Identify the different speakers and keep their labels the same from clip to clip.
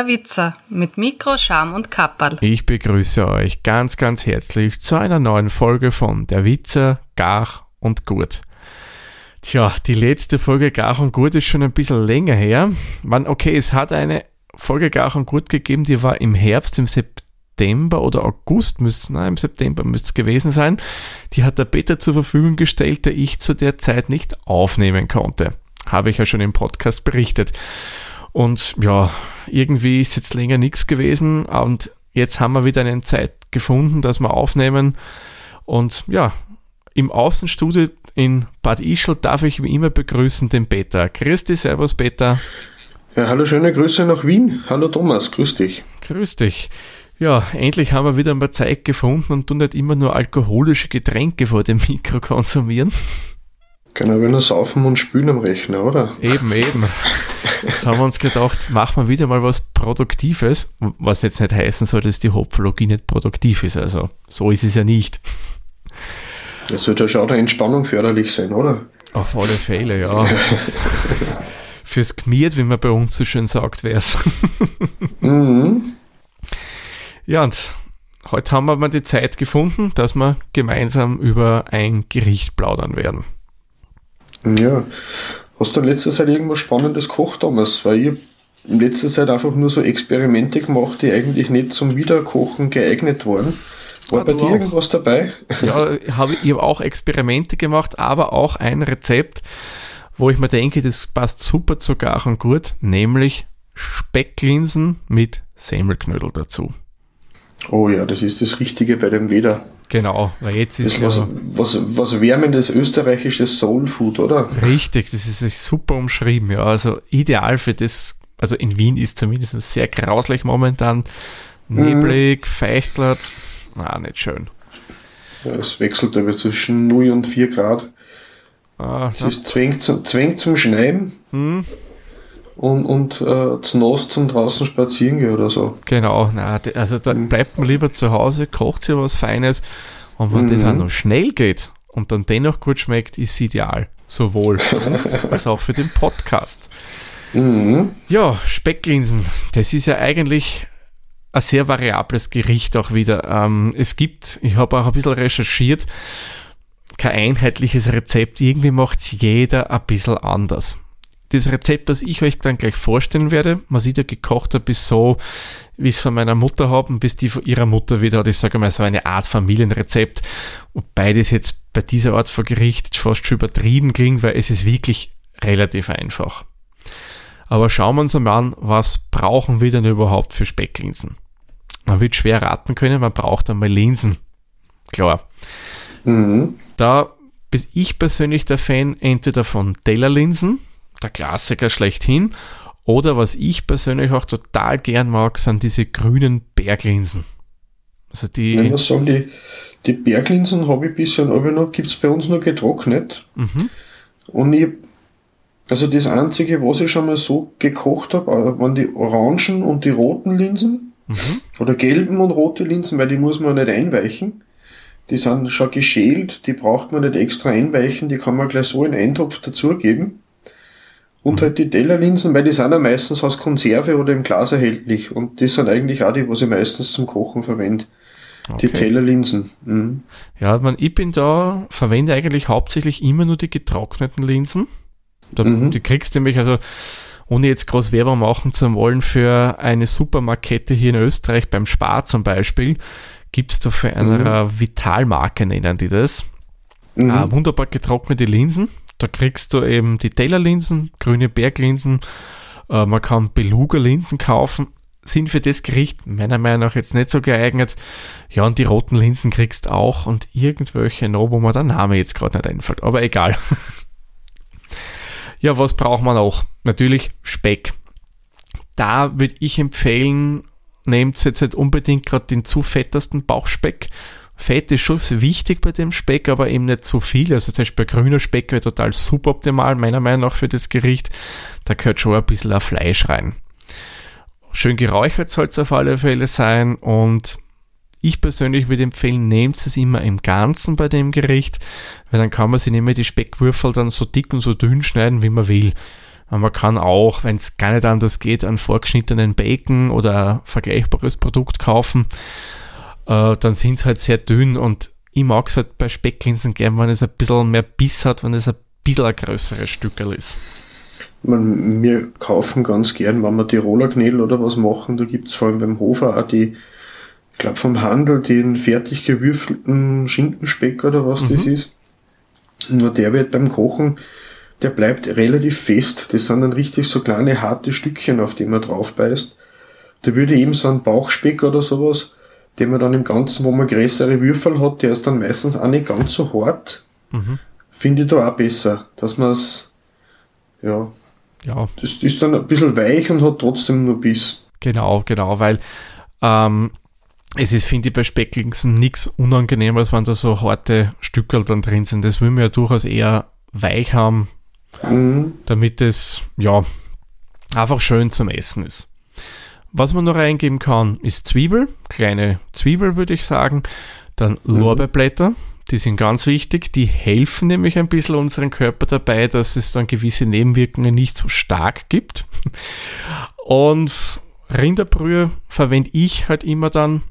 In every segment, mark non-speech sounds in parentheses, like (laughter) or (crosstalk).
Speaker 1: Der Witzer mit Mikro, Scham und Kapperl.
Speaker 2: Ich begrüße euch ganz, ganz herzlich zu einer neuen Folge von Der Witzer, Gar und Gut. Tja, die letzte Folge Gar und Gut ist schon ein bisschen länger her. Man, okay, es hat eine Folge Gar und Gut gegeben, die war im Herbst, im September oder August müsste nein, im September müsste es gewesen sein. Die hat der Peter zur Verfügung gestellt, der ich zu der Zeit nicht aufnehmen konnte. Habe ich ja schon im Podcast berichtet. Und ja, irgendwie ist jetzt länger nichts gewesen und jetzt haben wir wieder eine Zeit gefunden, dass wir aufnehmen. Und ja, im Außenstudio in Bad Ischl darf ich wie immer begrüßen den Peter. Grüß dich, Servus Peter.
Speaker 3: Ja, hallo, schöne Grüße nach Wien. Hallo Thomas, grüß dich.
Speaker 2: Grüß dich. Ja, endlich haben wir wieder mal Zeit gefunden und du nicht immer nur alkoholische Getränke vor dem Mikro konsumieren.
Speaker 3: Genau, wenn wir saufen und spülen am Rechner, oder?
Speaker 2: Eben, eben. Jetzt haben wir uns gedacht, machen wir wieder mal was Produktives, was jetzt nicht heißen soll, dass die Hopfologie nicht produktiv ist. Also, so ist es ja nicht.
Speaker 3: Das sollte ja schon der Entspannung förderlich sein, oder?
Speaker 2: Auf alle Fälle, ja. Fürs Gmiert, wie man bei uns so schön sagt, wäre es. mhm. Ja, und heute haben wir mal die Zeit gefunden, dass wir gemeinsam über ein Gericht plaudern werden.
Speaker 3: Ja. Hast du in letzter Zeit irgendwas Spannendes gekocht damals? Weil ich in letzter Zeit einfach nur so Experimente gemacht, die eigentlich nicht zum Wiederkochen geeignet waren. War ah, bei dir auch. irgendwas dabei? (laughs)
Speaker 2: Ja, hab, ich habe auch Experimente gemacht, aber auch ein Rezept, wo ich mir denke, das passt super zu Gar und Gut, nämlich Specklinsen mit Semmelknödel dazu.
Speaker 3: Oh ja, das ist das Richtige bei dem Weder.
Speaker 2: Genau, weil jetzt ist
Speaker 3: das ja was, was, was wärmendes österreichisches Soulfood, oder?
Speaker 2: Richtig, das ist super umschrieben, ja. Also ideal für das, also in Wien ist zumindest sehr grauslich momentan. Neblig, mhm. feuchtlat, na, nicht schön.
Speaker 3: Ja, es wechselt aber zwischen 0 und 4 Grad. Ah, es ist zwängt zum, zwängt zum Schneiden. Mhm und, und äh, zu nass zum draußen spazieren gehen oder so.
Speaker 2: Genau, na, also da mhm. bleibt man lieber zu Hause, kocht sich was Feines und wenn mhm. das auch noch schnell geht und dann dennoch gut schmeckt, ist ideal. Sowohl für uns (laughs) als auch für den Podcast. Mhm. Ja, Specklinsen, das ist ja eigentlich ein sehr variables Gericht auch wieder. Ähm, es gibt, ich habe auch ein bisschen recherchiert, kein einheitliches Rezept. Irgendwie macht es jeder ein bisschen anders das Rezept, das ich euch dann gleich vorstellen werde, was ich da gekocht habe, ist so, wie ich es von meiner Mutter habe bis die von ihrer Mutter wieder hat. Ich sage mal so eine Art Familienrezept. Und beides jetzt bei dieser Art von Gericht fast schon übertrieben klingt, weil es ist wirklich relativ einfach. Aber schauen wir uns einmal an, was brauchen wir denn überhaupt für Specklinsen? Man wird schwer raten können, man braucht einmal Linsen. Klar. Mhm. Da bin ich persönlich der Fan entweder von Tellerlinsen, der Klassiker schlechthin. Oder was ich persönlich auch total gern mag, sind diese grünen Berglinsen.
Speaker 3: Also die. Ja, was sagen die, die Berglinsen habe ich bisher noch, gibt es bei uns nur getrocknet. Mhm. Und ich, also das einzige, was ich schon mal so gekocht habe, äh, waren die orangen und die roten Linsen. Mhm. Oder gelben und rote Linsen, weil die muss man nicht einweichen. Die sind schon geschält, die braucht man nicht extra einweichen, die kann man gleich so in einen Eintopf dazugeben. Und halt die Tellerlinsen, weil die sind ja meistens aus Konserve oder im Glas erhältlich. Und das sind eigentlich auch die, was ich meistens zum Kochen verwende. Okay. Die Tellerlinsen. Mhm.
Speaker 2: Ja, man, ich bin da, verwende eigentlich hauptsächlich immer nur die getrockneten Linsen. Da, mhm. Die kriegst du nämlich, also ohne jetzt groß Werbung machen zu wollen, für eine Supermarkette hier in Österreich, beim Spar zum Beispiel, gibt's da für eine mhm. Vitalmarke, nennen die das. Mhm. Ah, wunderbar getrocknete Linsen. Da kriegst du eben die Taylor-Linsen, grüne Berglinsen, äh, man kann Beluga-Linsen kaufen, sind für das Gericht meiner Meinung nach jetzt nicht so geeignet. Ja, und die roten Linsen kriegst auch und irgendwelche noch, wo mir der Name jetzt gerade nicht einfällt, aber egal. (laughs) ja, was braucht man auch? Natürlich Speck. Da würde ich empfehlen, nehmt jetzt nicht unbedingt gerade den zu fettesten Bauchspeck, Fett ist schon wichtig bei dem Speck, aber eben nicht so viel. Also zum Beispiel grüner Speck wäre total suboptimal, meiner Meinung nach, für das Gericht. Da gehört schon ein bisschen ein Fleisch rein. Schön geräuchert soll es auf alle Fälle sein und ich persönlich würde empfehlen, nehmt es immer im Ganzen bei dem Gericht, weil dann kann man sich nicht mehr die Speckwürfel dann so dick und so dünn schneiden, wie man will. Man kann auch, wenn es gar nicht anders geht, einen vorgeschnittenen Bacon oder ein vergleichbares Produkt kaufen. Äh, dann sind sie halt sehr dünn und ich mag es halt bei Specklinsen gern, wenn es ein bisschen mehr Biss hat, wenn es ein bisschen ein größeres Stückel ist.
Speaker 3: Man, wir kaufen ganz gern, wenn wir Tiroler Knädel oder was machen, da gibt es vor allem beim Hofer auch die, ich glaube vom Handel, den fertig gewürfelten Schinkenspeck oder was mhm. das ist. Nur der wird beim Kochen, der bleibt relativ fest. Das sind dann richtig so kleine harte Stückchen, auf die man drauf beißt. Da würde eben so ein Bauchspeck oder sowas, den man dann im Ganzen, wo man größere Würfel hat, der ist dann meistens auch nicht ganz so hart. Mhm. Finde ich da auch besser, dass man es, ja, ja. Das ist dann ein bisschen weich und hat trotzdem nur Biss.
Speaker 2: Genau, genau, weil ähm, es ist, finde ich, bei Specklinsen nichts unangenehmer, wenn da so harte Stückel dann drin sind. Das will man ja durchaus eher weich haben, mhm. damit es, ja, einfach schön zum Essen ist. Was man noch reingeben kann, ist Zwiebel, kleine Zwiebel würde ich sagen, dann mhm. Lorbeerblätter, die sind ganz wichtig, die helfen nämlich ein bisschen unserem Körper dabei, dass es dann gewisse Nebenwirkungen nicht so stark gibt. Und Rinderbrühe verwende ich halt immer dann.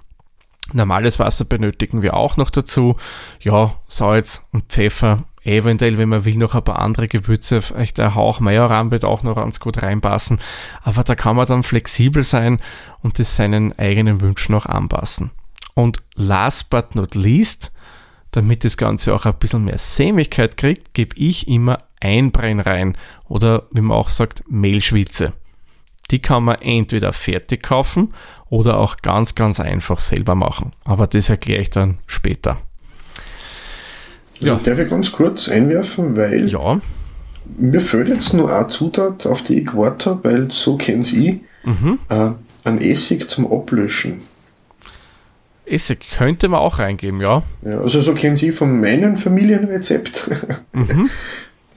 Speaker 2: Normales Wasser benötigen wir auch noch dazu. Ja, Salz und Pfeffer. Eventuell, wenn man will, noch ein paar andere Gewürze. Vielleicht der Hauch Majoran wird auch noch ganz gut reinpassen. Aber da kann man dann flexibel sein und es seinen eigenen Wünschen noch anpassen. Und last but not least, damit das Ganze auch ein bisschen mehr Sämigkeit kriegt, gebe ich immer Einbrenn rein oder wie man auch sagt, Mehlschwitze. Die kann man entweder fertig kaufen oder auch ganz, ganz einfach selber machen. Aber das erkläre ich dann später.
Speaker 3: Also ja. Darf ich ganz kurz einwerfen, weil
Speaker 2: ja.
Speaker 3: mir fehlt jetzt nur eine Zutat, auf die ich gewartet habe, weil so kennen Sie mhm. äh, ein Essig zum Ablöschen.
Speaker 2: Essig könnte man auch reingeben, ja.
Speaker 3: ja also so kennen Sie von meinem Familienrezept. (laughs) Mhm.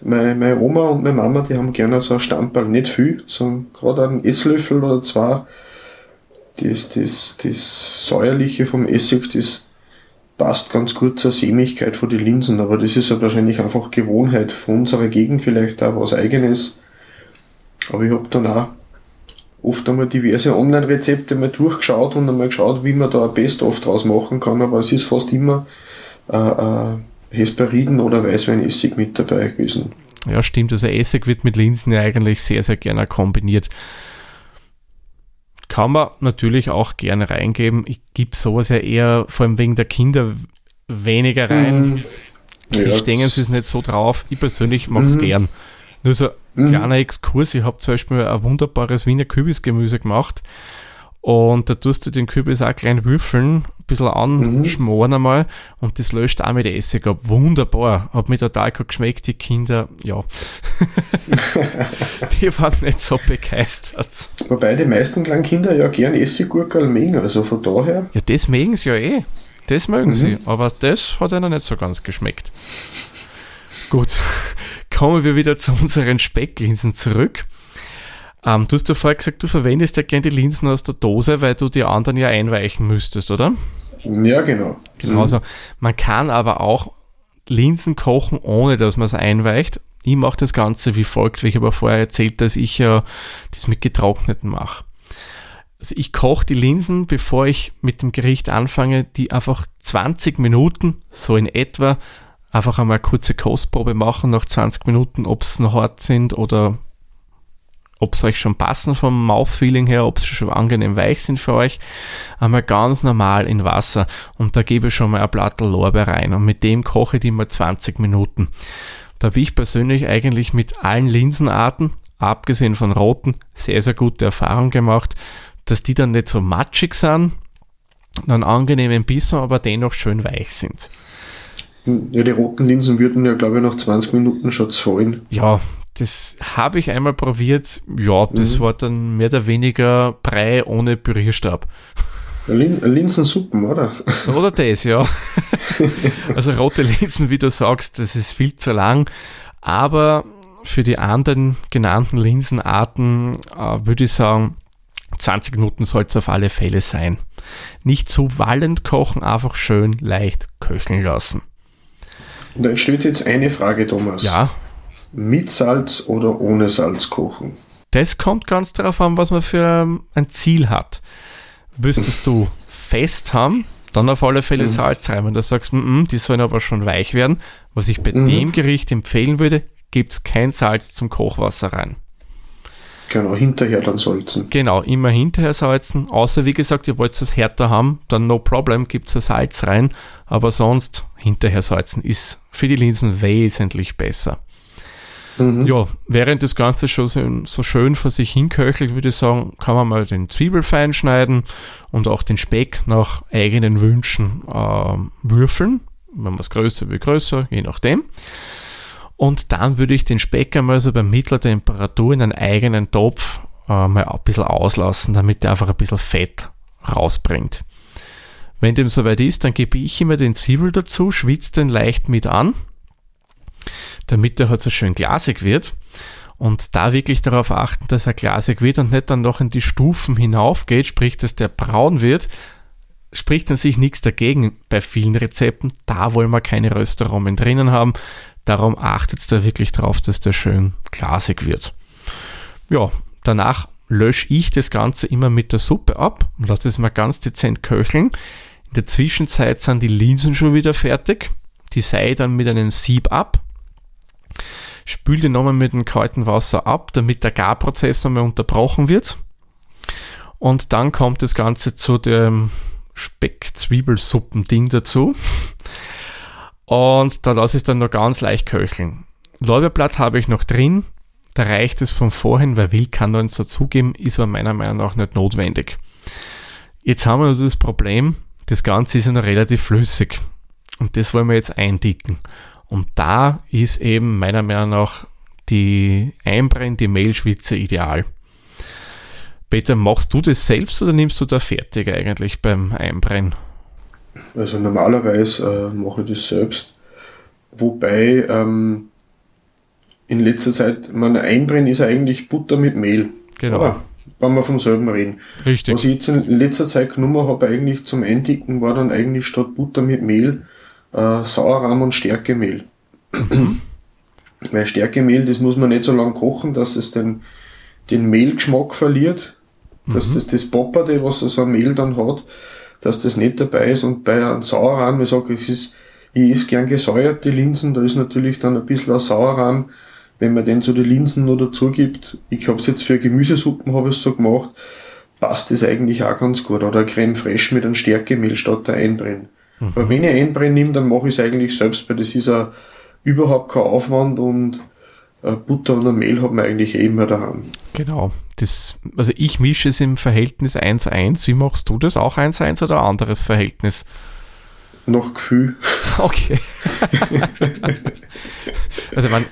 Speaker 3: meine, meine Oma und meine Mama, die haben gerne so ein Stamperl, nicht viel, sondern gerade einen Esslöffel oder zwei. Das, das, das Säuerliche vom Essig, das passt ganz gut zur Sämigkeit von den Linsen, aber das ist ja wahrscheinlich einfach Gewohnheit von unserer Gegend, vielleicht auch was Eigenes. Aber ich habe dann auch oft einmal diverse Online-Rezepte mal durchgeschaut und einmal geschaut, wie man da ein Best-of draus machen kann, aber es ist fast immer äh, äh, Hesperiden oder Weißweinessig mit dabei gewesen.
Speaker 2: Ja, stimmt. Also Essig wird mit Linsen ja eigentlich sehr, sehr gerne kombiniert. Kann man natürlich auch gerne reingeben. Ich gebe sowas ja eher, vor allem wegen der Kinder, weniger rein. Mhm. Die ja, stehen es nicht so drauf. Ich persönlich mag es mhm. gern. Nur so ein mhm. kleiner Exkurs. Ich habe zum Beispiel ein wunderbares Wiener Kürbisgemüse gemacht. Und da tust du den Kürbis auch klein würfeln, ein bisschen anschmoren mhm. einmal und das löscht auch mit Essig ab. Wunderbar. Hat mir total gut geschmeckt. Die Kinder, ja, (laughs) die waren nicht so begeistert.
Speaker 3: Wobei die meisten kleinen Kinder ja gern Essiggurkel mögen, also von daher.
Speaker 2: Ja, das mögen sie ja eh. Das mögen mhm. sie. Aber das hat ihnen nicht so ganz geschmeckt. Gut, (laughs) kommen wir wieder zu unseren Specklinsen zurück. Ähm, du hast ja vorher gesagt, du verwendest ja gerne die Linsen aus der Dose, weil du die anderen ja einweichen müsstest, oder?
Speaker 3: Ja, genau.
Speaker 2: Genau, also man kann aber auch Linsen kochen, ohne dass man es einweicht. Ich mache das Ganze wie folgt, wie ich aber vorher erzählt, dass ich ja das mit getrockneten mache. Also ich koche die Linsen, bevor ich mit dem Gericht anfange, die einfach 20 Minuten, so in etwa, einfach einmal eine kurze Kostprobe machen nach 20 Minuten, ob es noch hart sind oder ob es euch schon passen vom Mouthfeeling her, ob sie schon angenehm weich sind für euch, einmal ganz normal in Wasser und da gebe ich schon mal ein Blatt Lorbeer rein und mit dem koche ich die mal 20 Minuten. Da habe ich persönlich eigentlich mit allen Linsenarten, abgesehen von roten, sehr, sehr gute Erfahrung gemacht, dass die dann nicht so matschig sind, dann angenehmen Bissen, aber dennoch schön weich sind.
Speaker 3: Ja, die roten Linsen würden ja, glaube ich, nach 20 Minuten schon fallen.
Speaker 2: Ja, das habe ich einmal probiert. Ja, das mhm. war dann mehr oder weniger Brei ohne Pürierstab.
Speaker 3: Lin Linsensuppen, oder? (laughs)
Speaker 2: Oder das, ja. (laughs) also rote Linsen, wie du sagst, das ist viel zu lang. Aber für die anderen genannten Linsenarten äh, würde ich sagen, 20 Minuten soll es auf alle Fälle sein. Nicht zu wallend kochen, einfach schön leicht köcheln lassen.
Speaker 3: Da entsteht jetzt eine Frage, Thomas.
Speaker 2: Ja.
Speaker 3: Mit Salz oder ohne Salz kochen?
Speaker 2: Das kommt ganz darauf an, was man für ein Ziel hat. Müsstest du fest haben, dann auf alle Fälle mhm. Salz rein. Wenn du sagst, m -m, die sollen aber schon weich werden, was ich bei mhm. dem Gericht empfehlen würde, gibt es kein Salz zum Kochwasser rein.
Speaker 3: Genau, hinterher dann salzen.
Speaker 2: Genau, immer hinterher salzen. Außer wie gesagt, ihr wollt es härter haben, dann no problem, gibt es Salz rein. Aber sonst hinterher salzen ist für die Linsen wesentlich besser. Mhm. Ja, während das Ganze schon so, so, schön vor sich hinköchelt, würde ich sagen, kann man mal den Zwiebel fein schneiden und auch den Speck nach eigenen Wünschen äh, würfeln. Wenn man es größer wie größer, je nachdem. Und dann würde ich den Speck einmal so bei mittlerer Temperatur in einen eigenen Topf äh, mal ein bisschen auslassen, damit der einfach ein bisschen Fett rausbringt. Wenn dem soweit ist, dann gebe ich immer den Zwiebel dazu, schwitze den leicht mit an damit er halt so schön glasig wird. Und da wirklich darauf achten, dass er glasig wird und nicht dann noch in die Stufen hinaufgeht, sprich, dass der braun wird, spricht an sich nichts dagegen bei vielen Rezepten. Da wollen wir keine Röstaromen drinnen haben. Darum achtet da wirklich drauf, dass der schön glasig wird. Ja, danach lösche ich das Ganze immer mit der Suppe ab und lasse es mal ganz dezent köcheln. In der Zwischenzeit sind die Linsen schon wieder fertig. Die sei dann mit einem Sieb ab spül die nochmal mit dem kalten Wasser ab, damit der Garprozess nochmal unterbrochen wird. Und dann kommt das Ganze zu dem Speck-Zwiebelsuppen-Ding dazu. Und da lasse ich es dann noch ganz leicht köcheln. Lorbeerblatt habe ich noch drin. Da reicht es von vorhin, weil will kann dann dazugeben, ist aber meiner Meinung nach nicht notwendig. Jetzt haben wir nur das Problem, das Ganze ist ja noch relativ flüssig. Und das wollen wir jetzt eindicken. Und da ist eben meiner Meinung nach die Einbrennen, die Mehlschwitze ideal. Peter, machst du das selbst oder nimmst du da fertig eigentlich beim Einbrennen?
Speaker 3: Also normalerweise äh, mache ich das selbst. Wobei ähm, in letzter Zeit, mein Einbrennen ist eigentlich Butter mit Mehl.
Speaker 2: Genau. Oder?
Speaker 3: Wenn wir vom selben reden.
Speaker 2: Richtig.
Speaker 3: Was ich jetzt in letzter Zeit genommen habe, eigentlich zum Eindicken, war dann eigentlich statt Butter mit Mehl äh, Sauerrahm und Stärkemehl. Weil Stärkemehl, das muss man nicht so lange kochen, dass es den, den Mehlgeschmack verliert, dass mhm. das, das Popperte, was so ein Mehl dann hat, dass das nicht dabei ist. Und bei einem Sauerrahm, ich sage, ich, ist, ich esse gern gesäuerte Linsen, da ist natürlich dann ein bisschen ein Sauerrahm, wenn man den zu den Linsen noch dazu gibt. Ich habe es jetzt für Gemüsesuppen habe ich so gemacht, passt das eigentlich auch ganz gut. Oder Creme fraiche mit einem Stärkemehl statt der Einbrennen. Mhm. Aber wenn ich Einbrennen nehme, dann mache ich es eigentlich selbst, weil das ist ja überhaupt kein Aufwand und äh, Butter und Mehl hat man eigentlich eh immer daheim.
Speaker 2: Genau. Das, also ich mische es im Verhältnis 1-1. Wie machst du das? Auch 1-1 oder ein anderes Verhältnis?
Speaker 3: Noch Gefühl. (laughs)
Speaker 2: Okay. also man,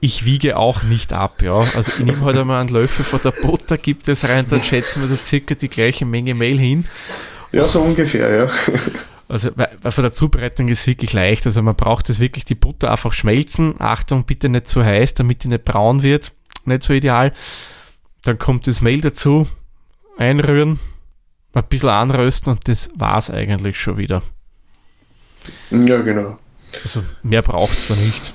Speaker 2: ich wiege auch nicht ab, ja. Also ich nehme halt einmal einen Löffel von der Butter, gibt es rein, dann schätzen wir so circa die gleiche Menge Mehl hin.
Speaker 3: Ja, so ungefähr, ja.
Speaker 2: Also weil, weil von der Zubereitung ist wirklich leicht. Also man braucht es wirklich die Butter einfach schmelzen. Achtung, bitte nicht zu heiß, damit die nicht braun wird. Nicht so ideal. Dann kommt das Mehl dazu, einrühren, ein bisschen anrösten und das war es eigentlich schon wieder.
Speaker 3: Ja, genau.
Speaker 2: Also mehr braucht es da nicht.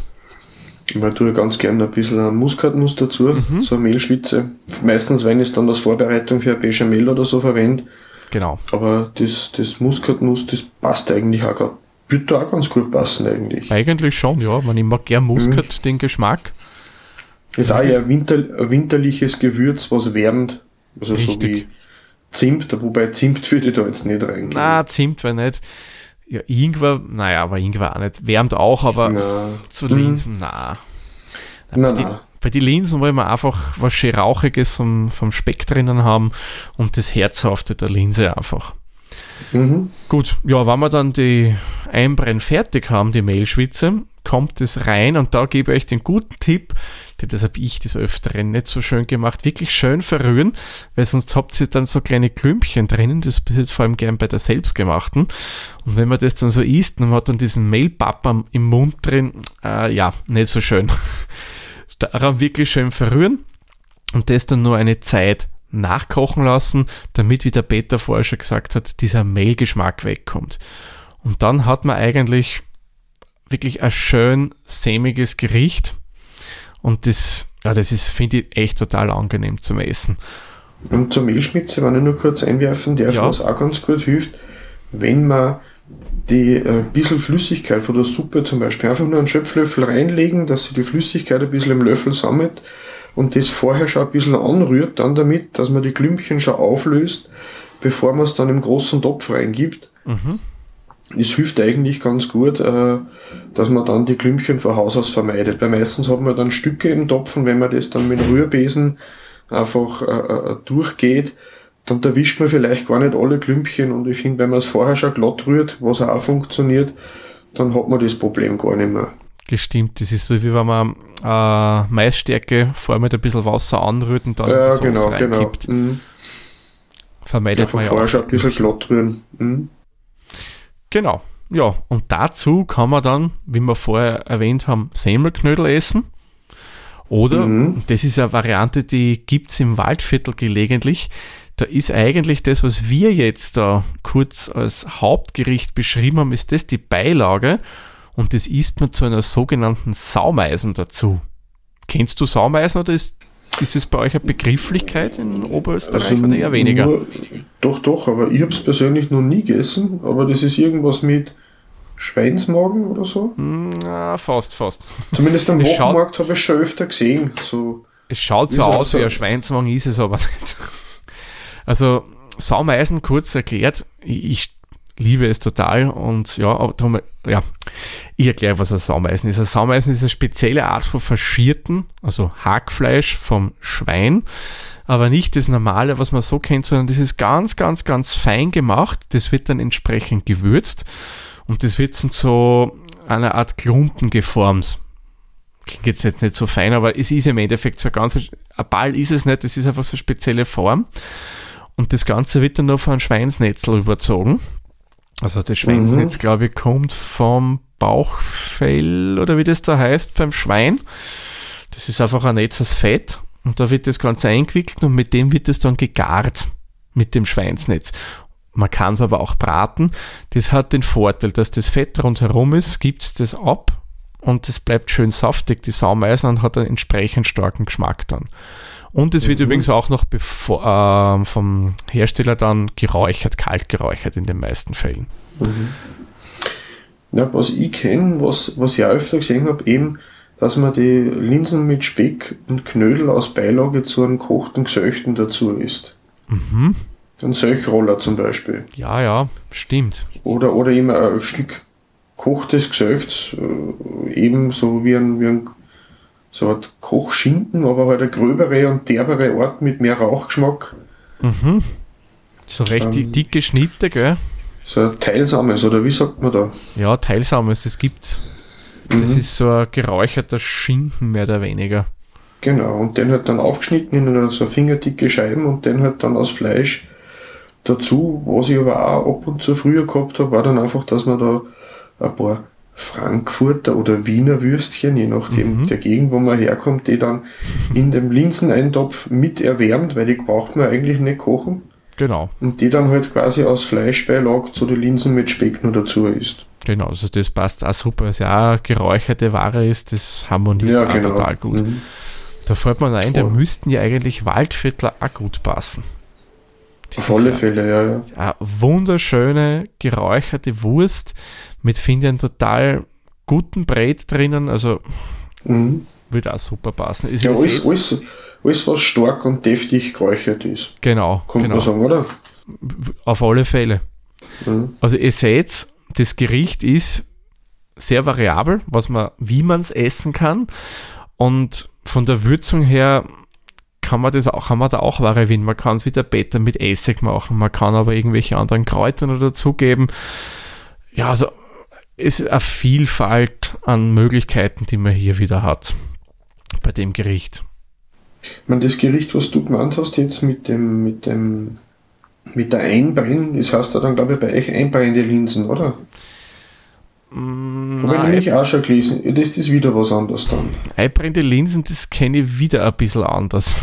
Speaker 3: Man tue ganz gerne ein bisschen Muskatnuss dazu, mhm. so eine Mehlschwitze. Meistens, wenn ich es dann als Vorbereitung für ein Bechamel oder so verwende,
Speaker 2: Genau.
Speaker 3: Aber das, das Muskatnuss, das passt eigentlich auch gerade. Würde auch ganz gut passen eigentlich.
Speaker 2: Eigentlich schon, ja. Man mag gern Muskat, mhm. den Geschmack.
Speaker 3: Ist auch ja Winter, ein winterliches Gewürz, was wärmt. Also Richtig. so wie Zimt, wobei Zimt (laughs) würde ich da jetzt nicht reingehen.
Speaker 2: Na, Zimt wäre nicht. Ja, Ingwer, naja, aber Ingwer auch nicht. Wärmt auch, aber na. zu Linsen, mhm. na. Na, na, na. Bei den Linsen wollen wir einfach was schön Rauchiges vom, vom Speck drinnen haben und das Herzhafte der Linse einfach. Mhm. Gut, ja, wenn wir dann die Einbrennen fertig haben, die Mehlschwitze, kommt es rein und da gebe ich euch den guten Tipp, denn das habe ich des Öfteren nicht so schön gemacht, wirklich schön verrühren, weil sonst habt ihr dann so kleine Klümpchen drinnen, das passiert vor allem gern bei der selbstgemachten und wenn man das dann so isst, dann hat dann diesen Mehlpapper im Mund drin, äh, ja, nicht so schön daran wirklich schön verrühren und das dann nur eine Zeit nachkochen lassen, damit, wie der Peter vorher schon gesagt hat, dieser Mehlgeschmack wegkommt. Und dann hat man eigentlich wirklich ein schön sämiges Gericht. Und das, ja, das ist, finde ich, echt total angenehm zum Essen.
Speaker 3: Und zur Mehlschmitze, wenn ich nur kurz einwerfen darf, ja. was auch ganz gut hilft, wenn man die äh, bisschen Flüssigkeit von der Suppe zum Beispiel einfach nur einen Schöpflöffel reinlegen, dass sich die Flüssigkeit ein bisschen im Löffel sammelt und das vorher schon ein bisschen anrührt, dann damit, dass man die Klümpchen schon auflöst, bevor man es dann im großen Topf reingibt. Mhm. Es hilft eigentlich ganz gut, äh, dass man dann die Klümpchen von Haus aus vermeidet. Weil meistens hat man dann Stücke im Topf und wenn man das dann mit dem Rührbesen einfach äh, äh, durchgeht, dann erwischt man vielleicht gar nicht alle Klümpchen und ich finde, wenn man es vorher schon glatt rührt, was auch funktioniert, dann hat man das Problem gar nicht mehr.
Speaker 2: Gestimmt, das ist so wie wenn man äh, Maisstärke vorher mit ein bisschen Wasser anrührt und dann
Speaker 3: ja, die genau, genau. reinkippt. Genau. Mhm.
Speaker 2: Vermeidet ja, man
Speaker 3: ja vorher schon ein bisschen glatt rühren. Mhm.
Speaker 2: Genau. Ja, und dazu kann man dann, wie wir vorher erwähnt haben, Semmelknödel essen. Oder, mhm. das ist eine Variante, die gibt es im Waldviertel gelegentlich, da ist eigentlich das, was wir jetzt da kurz als Hauptgericht beschrieben haben, ist das die Beilage und das isst man zu einer sogenannten Saumeisen dazu. Kennst du Saumeisen oder ist, ist es bei euch eine Begrifflichkeit in Oberösterreich also oder eher weniger? Nur,
Speaker 3: doch, doch, aber ich habe es persönlich noch nie gegessen, aber das ist irgendwas mit Schweinsmagen oder so?
Speaker 2: Na, fast, fast.
Speaker 3: Zumindest am Wochenmarkt habe ich schon öfter gesehen. So
Speaker 2: es schaut so aus wie ein Schweinsmagen, ist es aber nicht. Also Saumeisen kurz erklärt, ich liebe es total und ja, darum, ja, ich erkläre, was ein Saumeisen ist. Ein Saumeisen ist eine spezielle Art von faschierten, also Hackfleisch vom Schwein, aber nicht das normale, was man so kennt, sondern das ist ganz, ganz, ganz fein gemacht. Das wird dann entsprechend gewürzt und das wird dann so eine Art Klumpen geformt. Klingt jetzt, jetzt nicht so fein, aber es ist im Endeffekt so ein ganz, ein Ball ist es nicht, das ist einfach so eine spezielle Form. Und das Ganze wird dann noch von einem Schweinsnetzel überzogen. Also das Schweinsnetz, mhm. glaube ich, kommt vom Bauchfell oder wie das da heißt beim Schwein. Das ist einfach ein Netz aus Fett und da wird das Ganze eingewickelt und mit dem wird es dann gegart mit dem Schweinsnetz. Man kann es aber auch braten. Das hat den Vorteil, dass das Fett rundherum ist, gibt es das ab und es bleibt schön saftig, die Saumeisen, und hat einen entsprechend starken Geschmack dann. Und es wird mhm. übrigens auch noch bevor, äh, vom Hersteller dann geräuchert, kalt geräuchert in den meisten Fällen. Mhm.
Speaker 3: Ja, was ich kenne, was, was ich auch öfter gesehen habe, eben, dass man die Linsen mit Speck und Knödel aus Beilage zu einem kochten Gesöchten dazu isst. Mhm. Ein Söchroller zum Beispiel.
Speaker 2: Ja, ja, stimmt.
Speaker 3: Oder, oder eben ein Stück kochtes Gesöchts, äh, eben so wie ein, wie ein so eine Kochschinken, aber halt eine gröbere und derbere Art mit mehr Rauchgeschmack.
Speaker 2: Mhm. So recht ähm, dicke Schnitte, gell?
Speaker 3: So ein Teilsames, oder wie sagt man da?
Speaker 2: Ja, Teilsames, das gibt's. Das mhm. ist so ein geräucherter Schinken, mehr oder weniger.
Speaker 3: Genau, und den halt dann aufgeschnitten in so fingerdicke Scheiben und den halt dann aus Fleisch dazu. Was ich aber auch ab und zu früher gehabt habe, war dann einfach, dass man da ein paar Frankfurter oder Wiener Würstchen, je nachdem mhm. der Gegend, wo man herkommt, die dann in dem Linseneintopf mit erwärmt, weil die braucht man eigentlich nicht kochen.
Speaker 2: Genau.
Speaker 3: Und die dann halt quasi aus Fleischbeilage zu den Linsen mit Speck nur dazu isst.
Speaker 2: Genau, also das passt auch super, weil es ja auch geräucherte Ware ist, das harmoniert ja, genau. total gut. Mhm. Da fällt man ein, da müssten ja eigentlich Waldviertler auch gut passen.
Speaker 3: Auf alle Fälle, ja, ja.
Speaker 2: Eine wunderschöne geräucherte Wurst mit, finde ich, einem total guten Brät drinnen. Also mhm. würde auch super passen.
Speaker 3: Ist ja, alles, alles, alles, was stark und deftig geräuchert ist.
Speaker 2: Genau.
Speaker 3: Kommt
Speaker 2: genau.
Speaker 3: man sagen, oder?
Speaker 2: Auf alle Fälle. Mhm. Also ihr seht, das Gericht ist sehr variabel, was man, wie man es essen kann. Und von der Würzung her kann man das auch, kann man da auch variieren. Man kann es wieder Beta mit Essig machen, man kann aber irgendwelche anderen Kräuter noch dazugeben. Ja, also es ist eine Vielfalt an Möglichkeiten, die man hier wieder hat bei dem Gericht.
Speaker 3: Ich meine, das Gericht, was du gemeint hast jetzt mit dem, mit dem, mit der Einbrennen, das heißt ja dann, glaube ich, bei euch einbrennende Linsen, oder? Mm, Habe ich nämlich auch schon gelesen. Das ist wieder was anderes dann.
Speaker 2: Einbrennende Linsen, das kenne ich wieder ein bisschen anders.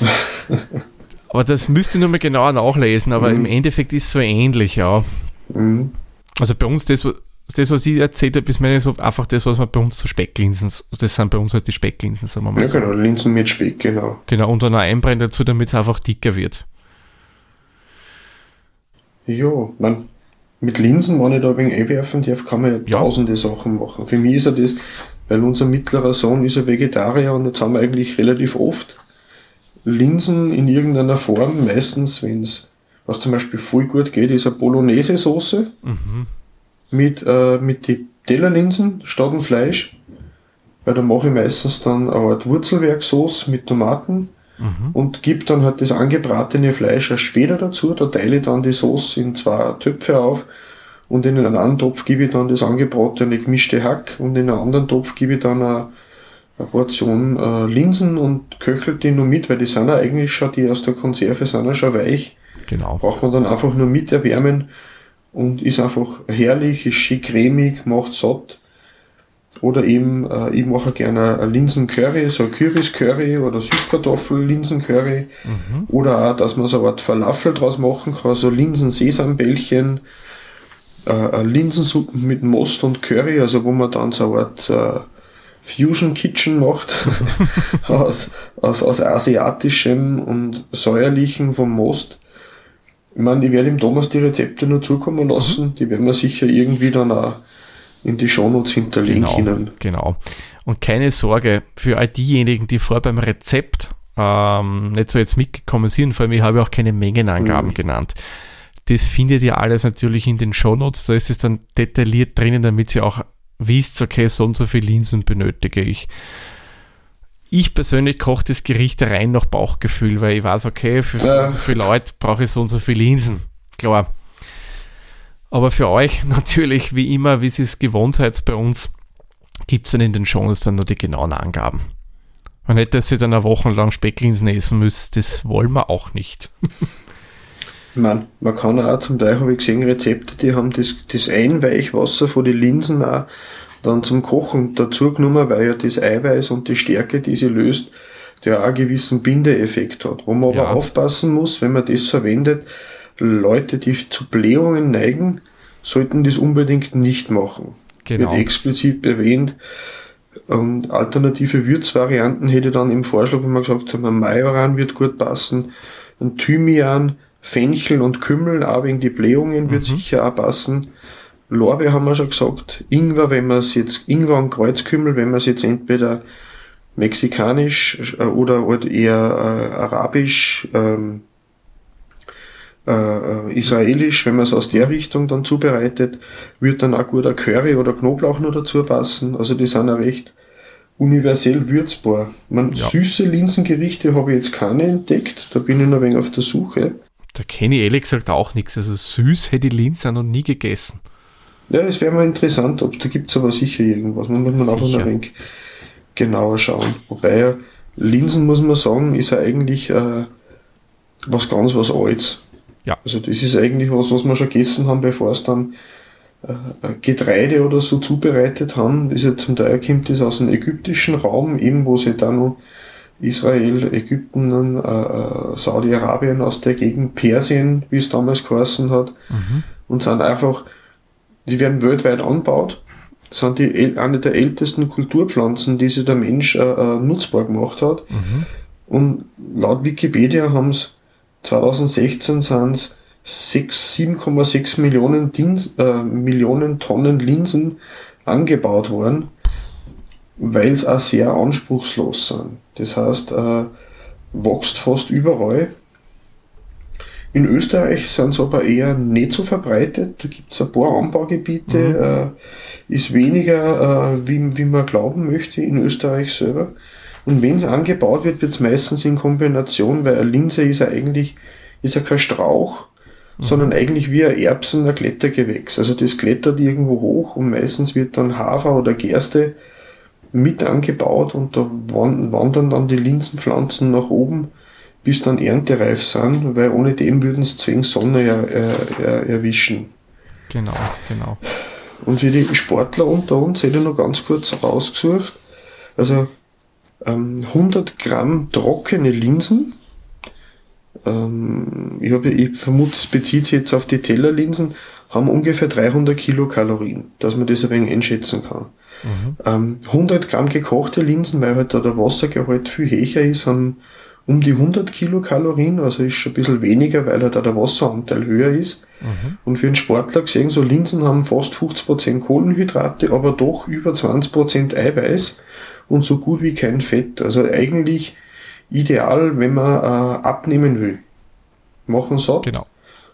Speaker 2: (laughs) aber das müsste ich nur mal genauer nachlesen, aber mhm. im Endeffekt ist es so ähnlich, ja. Mhm. Also bei uns das, das, was ich erzählt habe, ist meine so einfach das, was man bei uns zu Specklinsen, das sind bei uns halt die Specklinsen, sagen wir mal.
Speaker 3: Ja, so. genau, Linsen mit Speck, genau.
Speaker 2: Genau, und dann einbrennen dazu, damit es einfach dicker wird.
Speaker 3: Ja, man, mit Linsen, wenn ich da ein wenig einwerfen darf, kann man ja, tausende Sachen machen. Für mich ist ja das, weil unser mittlerer Sohn ist ja Vegetarier und jetzt haben wir eigentlich relativ oft Linsen in irgendeiner Form, meistens, wenn es, was zum Beispiel voll gut geht, ist eine Bolognese-Soße mhm. mit, äh, mit die Tellerlinsen statt dem Fleisch. Weil da mache ich meistens dann eine Art Wurzelwerksauce mit Tomaten mhm. und gebe dann halt das angebratene Fleisch erst später dazu. Da teile ich dann die Sauce in zwei Töpfe auf und in einen anderen Topf gebe ich dann das angebratene gemischte Hack und in einen anderen Topf gebe ich dann eine, eine Portion äh, Linsen und köchel die nur mit, weil die sind ja eigentlich schon, die aus der Konserve sind ja schon weich.
Speaker 2: Genau.
Speaker 3: Braucht man dann einfach nur mit erwärmen und ist einfach herrlich, ist schick cremig, macht satt oder eben, äh, ich mache gerne ein Linsen-Curry, so Kürbis-Curry oder Süßkartoffel-Linsen-Curry. Mhm. Oder auch, dass man so eine Art Falafel draus machen kann, so Linsen-Sesambällchen, äh, Linsensuppen mit Most und Curry, also wo man dann so eine Art äh, Fusion Kitchen macht, (laughs) (laughs) aus, aus, aus asiatischem und säuerlichem vom Most. Ich meine, ich werde dem Thomas die Rezepte nur zukommen lassen, mhm. die werden wir sicher irgendwie dann auch in die Shownotes hinterlegen
Speaker 2: genau, können. Genau. Und keine Sorge, für all diejenigen, die vor beim Rezept ähm, nicht so jetzt mitgekommen sind, vor allem ich habe auch keine Mengenangaben mhm. genannt. Das findet ihr alles natürlich in den Shownotes, da ist es dann detailliert drinnen, damit ihr auch wisst, okay, so und so viel Linsen benötige ich. Ich persönlich koche das Gericht rein nach Bauchgefühl, weil ich weiß, okay, für ja. so viele Leute brauche ich so und so viel Linsen. Klar, aber für euch (laughs) natürlich, wie immer, wie Sie es gewohnt seid bei uns, gibt es dann in den Shownotes dann nur die genauen Angaben. Man hätte dass ihr dann eine Woche lang Specklinsen essen müssen, das wollen wir auch nicht.
Speaker 3: man, man kann auch zum Teil, habe ich gesehen, Rezepte, die haben das, das Einweichwasser von den Linsen auch dann zum Kochen dazu genommen, weil ja das Eiweiß und die Stärke, die sie löst, der auch einen gewissen Bindeeffekt hat. Wo man ja. aber aufpassen muss, wenn man das verwendet, Leute, die zu Blähungen neigen, sollten das unbedingt nicht machen. Genau. Wird explizit erwähnt. Und alternative Würzvarianten hätte dann im Vorschlag, wenn man gesagt haben, ein Majoran wird gut passen, ein Thymian, Fenchel und Kümmel, auch wegen die Blähungen wird mhm. sicher auch passen. Lorbeer haben wir schon gesagt. Ingwer, wenn man es jetzt, Ingwer und Kreuzkümmel, wenn man es jetzt entweder mexikanisch äh, oder halt eher äh, arabisch ähm, äh, äh, israelisch, wenn man es aus der Richtung dann zubereitet, wird dann auch guter Curry oder Knoblauch nur dazu passen. Also die sind auch recht universell würzbar. Man, ja. Süße Linsengerichte habe ich jetzt keine entdeckt, da bin ich noch ein wenig auf der Suche.
Speaker 2: Da kenne ich ehrlich gesagt auch nichts. Also süß hätte ich Linsen noch nie gegessen.
Speaker 3: Ja, das wäre mal interessant, ob da gibt es aber sicher irgendwas. Man muss man sicher. einfach ein wenig genauer schauen. Wobei Linsen, muss man sagen, ist ja eigentlich äh, was ganz was Altes. Ja. Also das ist eigentlich was, was wir schon gegessen haben, bevor es dann äh, Getreide oder so zubereitet haben. Das ist ja zum Teil kommt das aus dem ägyptischen Raum, eben wo sie dann noch Israel, Ägypten, äh, äh, Saudi-Arabien aus der Gegend, Persien, wie es damals geheißen hat, mhm. und sind einfach, die werden weltweit angebaut, sind die eine der ältesten Kulturpflanzen, die sich der Mensch äh, äh nutzbar gemacht hat. Mhm. Und laut Wikipedia haben es 2016 sind es 7,6 Millionen, äh, Millionen Tonnen Linsen angebaut worden, weil es auch sehr anspruchslos sind. Das heißt, äh, wächst fast überall. In Österreich sind es aber eher nicht so verbreitet. Da gibt es ein paar Anbaugebiete, mhm. äh, ist weniger, äh, wie, wie man glauben möchte, in Österreich selber. Und wenn es angebaut wird, wird es meistens in Kombination, weil eine Linse ist ja eigentlich ist ja kein Strauch, mhm. sondern eigentlich wie ein Erbsen, ein Klettergewächs. Also das klettert irgendwo hoch und meistens wird dann Hafer oder Gerste mit angebaut und da wandern dann die Linsenpflanzen nach oben, bis dann erntereif sind, weil ohne dem würden es zwingend Sonne ja, äh, äh, erwischen.
Speaker 2: Genau, genau.
Speaker 3: Und für die Sportler unter uns hätte ich noch ganz kurz rausgesucht. Also 100 ähm, Gramm trockene Linsen. Ähm, ich, habe, ich vermute, es bezieht sich jetzt auf die Tellerlinsen. haben ungefähr 300 Kilokalorien, dass man das ein wenig einschätzen kann. Mhm. Ähm, 100 Gramm gekochte Linsen, weil halt da der Wassergehalt viel höher ist, haben um die 100 Kilokalorien, also ist schon ein bisschen weniger, weil halt da der Wasseranteil höher ist. Mhm. Und für einen Sportler gesehen, so Linsen haben fast 50% Kohlenhydrate, aber doch über 20% Eiweiß und so gut wie kein Fett. Also eigentlich ideal, wenn man äh, abnehmen will. Machen satt.
Speaker 2: Genau.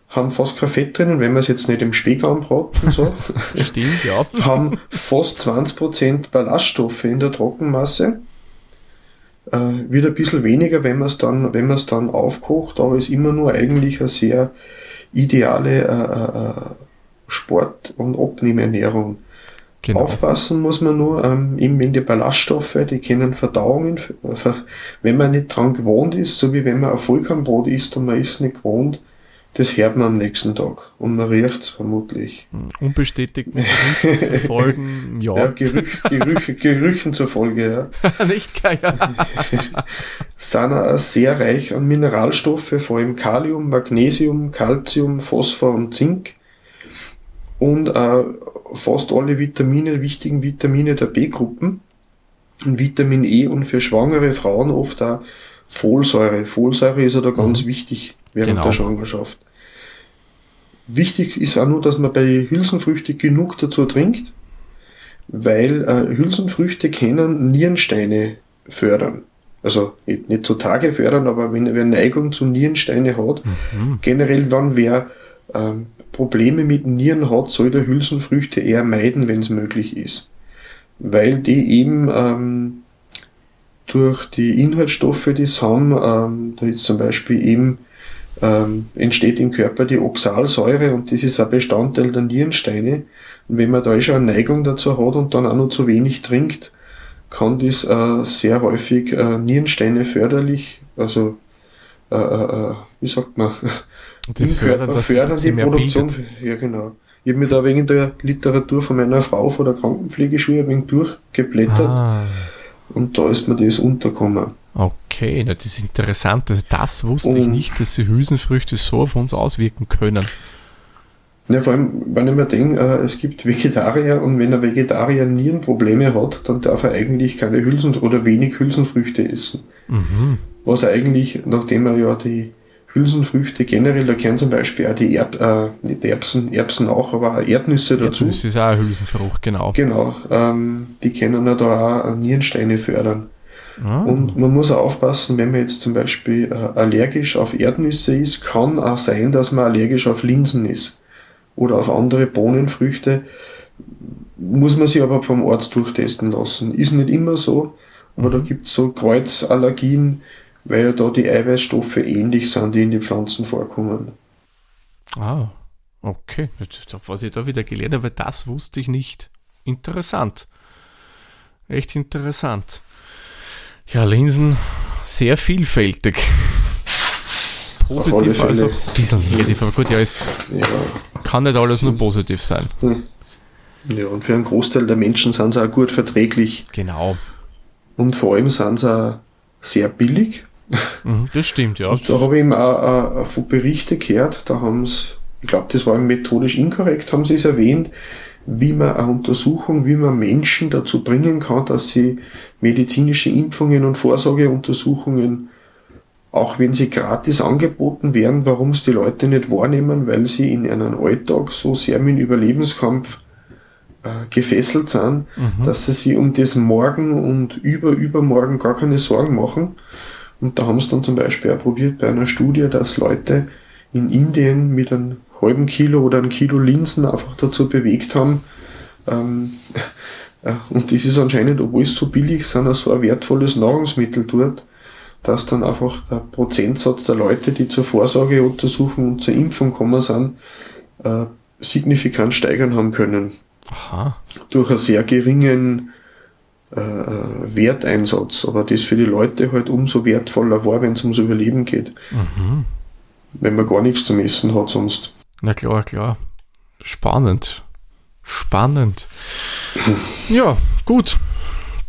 Speaker 3: Haben fast kein Fett drinnen, wenn man es jetzt nicht im Speck anbraten und so. (laughs)
Speaker 2: Stimmt, ja. (laughs)
Speaker 3: haben fast 20% Ballaststoffe in der Trockenmasse. Äh, wird ein bisschen weniger, wenn man es dann, wenn man es dann aufkocht, aber ist immer nur eigentlich eine sehr ideale äh, äh, äh Sport- und Abnehmernährung. Genau. Aufpassen muss man nur, ähm, eben wenn die Ballaststoffe, die können Verdauungen, wenn man nicht dran gewohnt ist, so wie wenn man ein Vollkornbrot isst und man ist nicht gewohnt, das hört man am nächsten Tag und man riecht es vermutlich.
Speaker 2: Hm, unbestätigt (laughs) zu folgen, ja. ja
Speaker 3: Gerüch, Gerüche, Gerüchen zur Folge,
Speaker 2: ja. (laughs) nicht geil. (laughs)
Speaker 3: Sind sehr reich an Mineralstoffe, vor allem Kalium, Magnesium, Calcium, Phosphor und Zink und äh, fast alle Vitamine, wichtigen Vitamine der B-Gruppen. Vitamin E und für schwangere Frauen oft auch Folsäure. Folsäure ist ja da ganz mhm. wichtig während genau. der Schwangerschaft. Wichtig ist auch nur, dass man bei Hülsenfrüchten genug dazu trinkt, weil äh, Hülsenfrüchte können Nierensteine fördern. Also nicht zutage fördern, aber wenn wer Neigung zu Nierensteine hat, mhm. generell, wenn wer ähm, Probleme mit Nieren hat, soll der Hülsenfrüchte eher meiden, wenn es möglich ist. Weil die eben ähm, durch die Inhaltsstoffe, die sie haben, ähm, da ist zum Beispiel eben ähm, entsteht im Körper die Oxalsäure und das ist ein Bestandteil der Nierensteine. Und wenn man da schon eine Neigung dazu hat und dann auch noch zu wenig trinkt, kann das äh, sehr häufig äh, Nierensteine förderlich, also äh, äh, äh wie sagt man, (laughs)
Speaker 2: Und das fördert, Körper fördern
Speaker 3: die Produktion. Ja, genau. Ich habe mir da wegen der Literatur von meiner Frau von der Krankenpflegeschule ein wenig durchgeblättert. Ah. Und da ist mir das untergekommen.
Speaker 2: Okay, na, das ist interessant. Also das wusste und, ich nicht, dass die Hülsenfrüchte so auf uns auswirken können.
Speaker 3: Ja, vor allem, wenn ich mir denke, äh, es gibt Vegetarier und wenn ein Vegetarier Nierenprobleme hat, dann darf er eigentlich keine Hülsen oder wenig Hülsenfrüchte essen. Mhm. Was eigentlich, nachdem er ja die Hülsenfrüchte generell, da gehören zum Beispiel auch die Erb, äh, nicht Erbsen, Erbsen auch, aber auch Erdnüsse dazu.
Speaker 2: Erdnüsse ist auch ein Hülsenfrucht, genau.
Speaker 3: Genau, ähm, die können ja da auch Nierensteine fördern. Ah. Und man muss auch aufpassen, wenn man jetzt zum Beispiel äh, allergisch auf Erdnüsse ist, kann auch sein, dass man allergisch auf Linsen ist oder auf andere Bohnenfrüchte. Muss man sich aber vom Arzt durchtesten lassen. Ist nicht immer so, aber mhm. da gibt es so Kreuzallergien, weil ja da die Eiweißstoffe ähnlich sind, die in den Pflanzen vorkommen.
Speaker 2: Ah, okay. Was ich da wieder gelernt habe, das wusste ich nicht. Interessant. Echt interessant. Ja, Linsen, sehr vielfältig. Positiv, also ein bisschen negativ, aber gut, ja, es ja, kann nicht alles nur positiv sein. Hm.
Speaker 3: Ja, und für einen Großteil der Menschen sind sie auch gut verträglich.
Speaker 2: Genau.
Speaker 3: Und vor allem sind sie auch sehr billig.
Speaker 2: Mhm, das stimmt, ja.
Speaker 3: Und da habe ich eben auch, auch von Berichte gehört, da haben sie, ich glaube, das war methodisch inkorrekt, haben sie es erwähnt, wie man eine Untersuchung, wie man Menschen dazu bringen kann, dass sie medizinische Impfungen und Vorsorgeuntersuchungen, auch wenn sie gratis angeboten werden, warum es die Leute nicht wahrnehmen, weil sie in einem Alltag so sehr mit dem Überlebenskampf äh, gefesselt sind, mhm. dass sie sich um das Morgen und über übermorgen gar keine Sorgen machen und da haben sie dann zum Beispiel auch probiert bei einer Studie, dass Leute in Indien mit einem halben Kilo oder einem Kilo Linsen einfach dazu bewegt haben. Ähm, äh, und das ist anscheinend, obwohl es so billig ist, auch so ein wertvolles Nahrungsmittel dort, dass dann einfach der Prozentsatz der Leute, die zur Vorsorgeuntersuchung und zur Impfung kommen sind, äh, signifikant steigern haben können. Aha. Durch einen sehr geringen äh, äh, Werteinsatz, aber das für die Leute halt umso wertvoller war, wenn es ums Überleben geht. Mhm. Wenn man gar nichts zum Essen hat sonst.
Speaker 2: Na klar, klar. Spannend. Spannend. (laughs) ja, gut.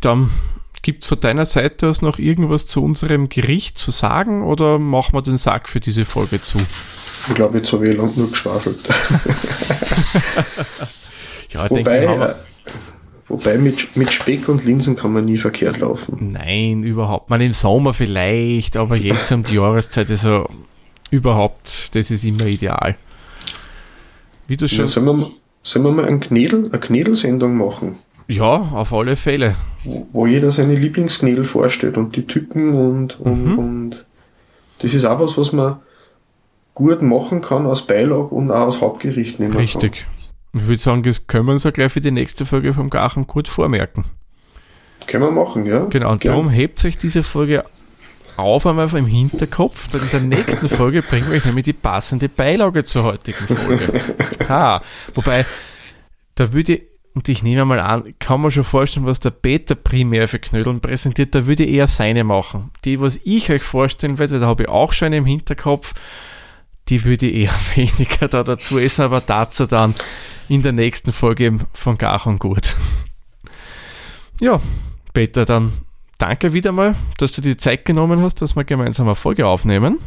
Speaker 2: Dann Gibt es von deiner Seite aus noch irgendwas zu unserem Gericht zu sagen oder machen wir den Sack für diese Folge zu?
Speaker 3: Ich glaube, jetzt habe ich lang nur geschwafelt. (laughs)
Speaker 2: ja,
Speaker 3: wobei, denke, wobei mit, mit Speck und Linsen kann man nie verkehrt laufen.
Speaker 2: Nein, überhaupt. Man im Sommer vielleicht, aber jetzt um die Jahreszeit er überhaupt, das ist immer ideal.
Speaker 3: Wie du schon. Ja, sollen, wir, sollen wir mal ein Knädel, eine Knädelsendung machen?
Speaker 2: Ja, auf alle Fälle.
Speaker 3: Wo, wo jeder seine Lieblingsknädel vorstellt und die Typen und, und, mhm. und das ist auch was, was man gut machen kann als Beilage und auch als Hauptgericht
Speaker 2: nehmen Richtig. Kann. Ich würde sagen, das können wir uns ja gleich für die nächste Folge vom Gachen gut vormerken.
Speaker 3: Können wir machen, ja.
Speaker 2: Genau, und Gern. darum hebt sich diese Folge auf einmal im Hinterkopf. In der nächsten (laughs) Folge bringen wir euch nämlich die passende Beilage zur heutigen Folge. ha, wobei, da würde ich, und ich nehme mal an, kann man schon vorstellen, was der Peter primär für Knödeln präsentiert, da würde ich eher seine machen. Die, was ich euch vorstellen werde, da habe ich auch schon im Hinterkopf, die würde ich eher (laughs) weniger da dazu essen, aber dazu dann in der nächsten Folge von Gach und Gut. Ja, Peter, dann danke wieder mal, dass du dir die Zeit genommen hast, dass wir gemeinsam eine Folge aufnehmen.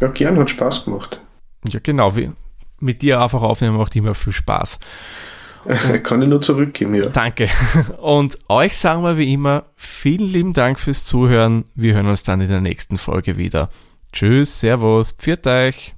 Speaker 3: Ja, gern, hat Spaß gemacht.
Speaker 2: Ja, genau. Wie, mit dir einfach aufnehmen macht immer viel Spaß. (laughs)
Speaker 3: Kann ich nur zurückgeben, ja.
Speaker 2: Danke. Und euch sagen wir wie immer vielen lieben Dank fürs Zuhören. Wir hören uns dann in der nächsten Folge wieder. Tschüss, Servus, pfiat euch.